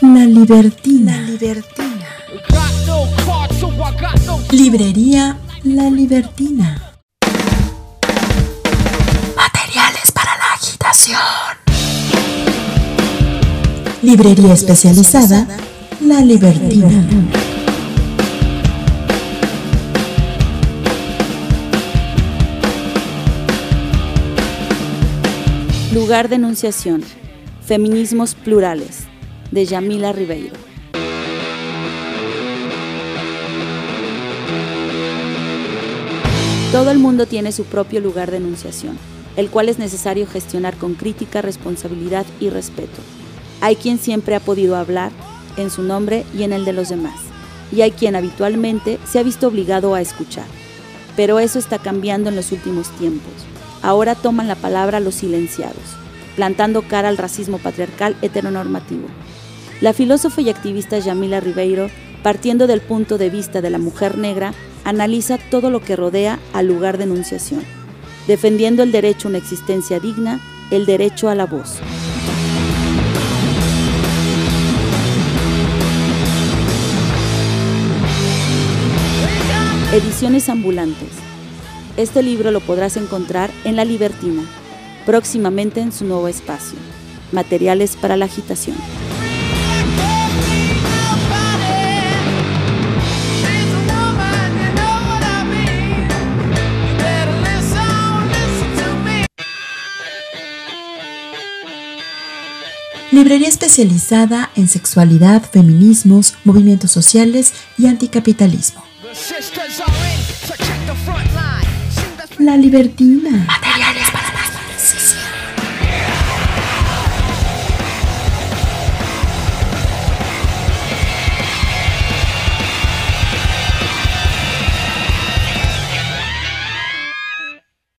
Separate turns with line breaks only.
La Libertina. Librería La Libertina. Materiales para la agitación. Librería especializada La Libertina.
Lugar de enunciación. Feminismos plurales. De Yamila Ribeiro. Todo el mundo tiene su propio lugar de enunciación, el cual es necesario gestionar con crítica, responsabilidad y respeto. Hay quien siempre ha podido hablar en su nombre y en el de los demás, y hay quien habitualmente se ha visto obligado a escuchar. Pero eso está cambiando en los últimos tiempos. Ahora toman la palabra los silenciados, plantando cara al racismo patriarcal heteronormativo. La filósofa y activista Yamila Ribeiro, partiendo del punto de vista de la mujer negra, analiza todo lo que rodea al lugar de enunciación, defendiendo el derecho a una existencia digna, el derecho a la voz. Ediciones ambulantes. Este libro lo podrás encontrar en La Libertina, próximamente en su nuevo espacio. Materiales para la agitación.
Librería especializada en sexualidad, feminismos, movimientos sociales y anticapitalismo. La Libertina. Material